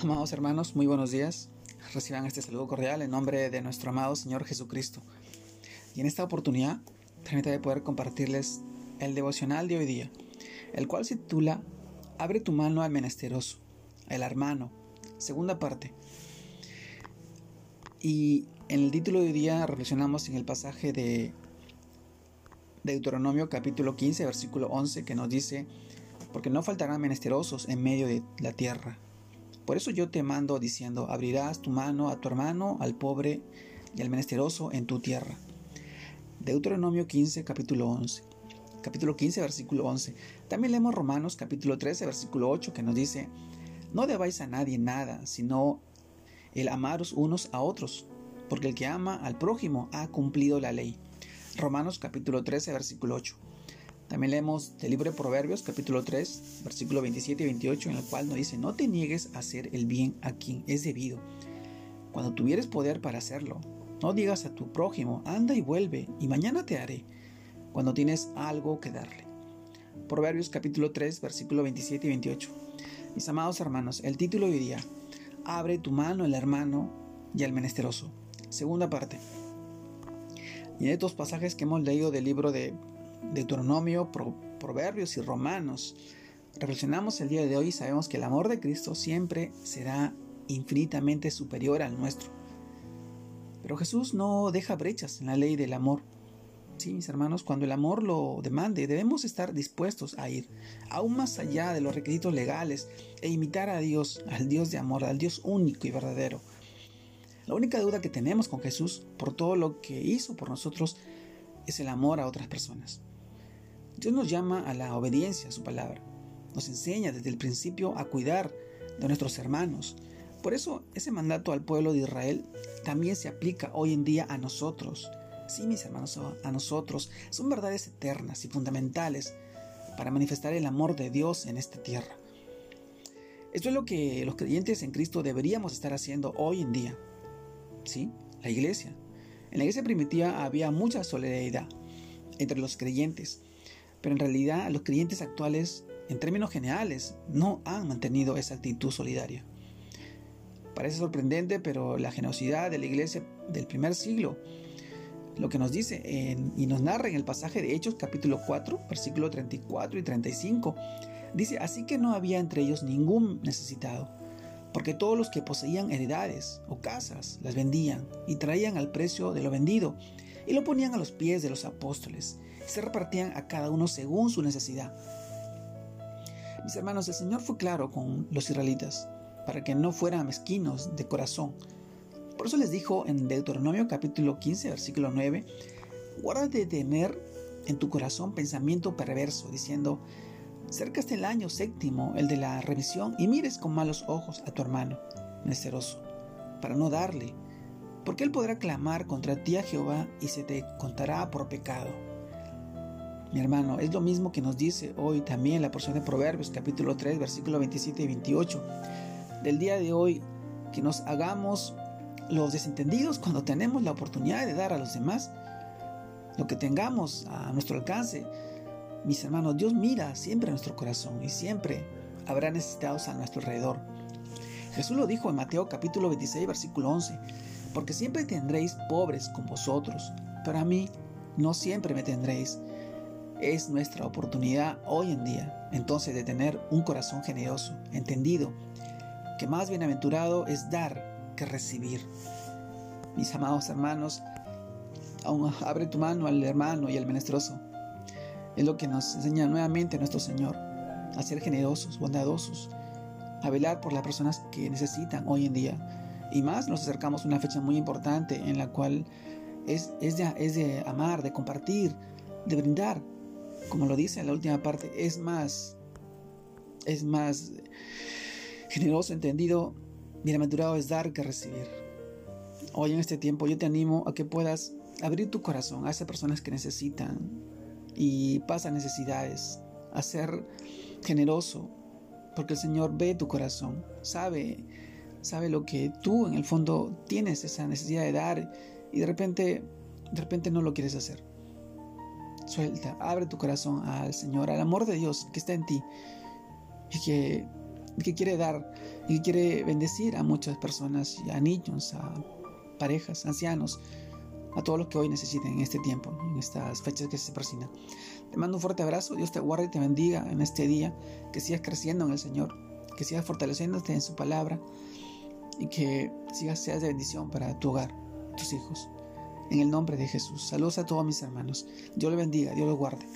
Amados hermanos, muy buenos días. Reciban este saludo cordial en nombre de nuestro amado Señor Jesucristo. Y en esta oportunidad, permítame poder compartirles el devocional de hoy día, el cual se titula Abre tu mano al menesteroso, el hermano, segunda parte. Y en el título de hoy día reflexionamos en el pasaje de Deuteronomio capítulo 15, versículo 11, que nos dice, porque no faltarán menesterosos en medio de la tierra por eso yo te mando diciendo, abrirás tu mano a tu hermano, al pobre y al menesteroso en tu tierra. Deuteronomio 15, capítulo 11. Capítulo 15, versículo 11. También leemos Romanos capítulo 13, versículo 8, que nos dice, no debáis a nadie nada, sino el amaros unos a otros, porque el que ama al prójimo ha cumplido la ley. Romanos capítulo 13, versículo 8. También leemos del libro de Proverbios, capítulo 3, versículo 27 y 28, en el cual nos dice, no te niegues a hacer el bien a quien es debido, cuando tuvieres poder para hacerlo. No digas a tu prójimo, anda y vuelve, y mañana te haré, cuando tienes algo que darle. Proverbios capítulo 3, versículo 27 y 28. Mis amados hermanos, el título hoy día, Abre tu mano el hermano y el menesteroso. Segunda parte. Y en estos pasajes que hemos leído del libro de Deuteronomio, Proverbios y Romanos, reflexionamos el día de hoy y sabemos que el amor de Cristo siempre será infinitamente superior al nuestro. Pero Jesús no deja brechas en la ley del amor. Sí, mis hermanos, cuando el amor lo demande, debemos estar dispuestos a ir aún más allá de los requisitos legales e imitar a Dios, al Dios de amor, al Dios único y verdadero. La única duda que tenemos con Jesús por todo lo que hizo por nosotros es el amor a otras personas. Dios nos llama a la obediencia a su palabra. Nos enseña desde el principio a cuidar de nuestros hermanos. Por eso ese mandato al pueblo de Israel también se aplica hoy en día a nosotros. Sí, mis hermanos, a nosotros. Son verdades eternas y fundamentales para manifestar el amor de Dios en esta tierra. Esto es lo que los creyentes en Cristo deberíamos estar haciendo hoy en día. ¿Sí? La iglesia. En la iglesia primitiva había mucha solidaridad entre los creyentes. Pero en realidad los creyentes actuales, en términos generales, no han mantenido esa actitud solidaria. Parece sorprendente, pero la generosidad de la iglesia del primer siglo, lo que nos dice y nos narra en el pasaje de Hechos capítulo 4, versículo 34 y 35, dice, así que no había entre ellos ningún necesitado, porque todos los que poseían heredades o casas las vendían y traían al precio de lo vendido y lo ponían a los pies de los apóstoles se repartían a cada uno según su necesidad. Mis hermanos, el Señor fue claro con los israelitas para que no fueran mezquinos de corazón. Por eso les dijo en Deuteronomio capítulo 15, versículo 9, guárdate de tener en tu corazón pensamiento perverso, diciendo, cerca está el año séptimo, el de la revisión, y mires con malos ojos a tu hermano, menesteroso, para no darle, porque él podrá clamar contra ti a Jehová y se te contará por pecado. Mi hermano, es lo mismo que nos dice hoy también la porción de Proverbios capítulo 3 versículo 27 y 28 del día de hoy, que nos hagamos los desentendidos cuando tenemos la oportunidad de dar a los demás lo que tengamos a nuestro alcance. Mis hermanos, Dios mira siempre nuestro corazón y siempre habrá necesitados a nuestro alrededor. Jesús lo dijo en Mateo capítulo 26 versículo 11, porque siempre tendréis pobres con vosotros, pero a mí no siempre me tendréis es nuestra oportunidad hoy en día entonces de tener un corazón generoso, entendido, que más bienaventurado es dar que recibir. Mis amados hermanos, abre tu mano al hermano y al menesteroso. Es lo que nos enseña nuevamente nuestro Señor, a ser generosos, bondadosos, a velar por las personas que necesitan hoy en día. Y más nos acercamos a una fecha muy importante en la cual es, es, de, es de amar, de compartir, de brindar como lo dice en la última parte, es más, es más generoso, entendido, bienaventurado es dar que recibir. Hoy en este tiempo yo te animo a que puedas abrir tu corazón a esas personas que necesitan y pasan necesidades, a ser generoso, porque el Señor ve tu corazón, sabe, sabe lo que tú en el fondo tienes esa necesidad de dar y de repente, de repente no lo quieres hacer. Suelta, abre tu corazón al Señor, al amor de Dios que está en ti y que que quiere dar y que quiere bendecir a muchas personas, a niños, a parejas, ancianos, a todos los que hoy necesiten en este tiempo, en estas fechas que se aproximan. Te mando un fuerte abrazo, Dios te guarde y te bendiga en este día, que sigas creciendo en el Señor, que sigas fortaleciéndote en su palabra y que sigas seas de bendición para tu hogar, tus hijos. En el nombre de Jesús. Saludos a todos mis hermanos. Dios le bendiga, Dios los guarde.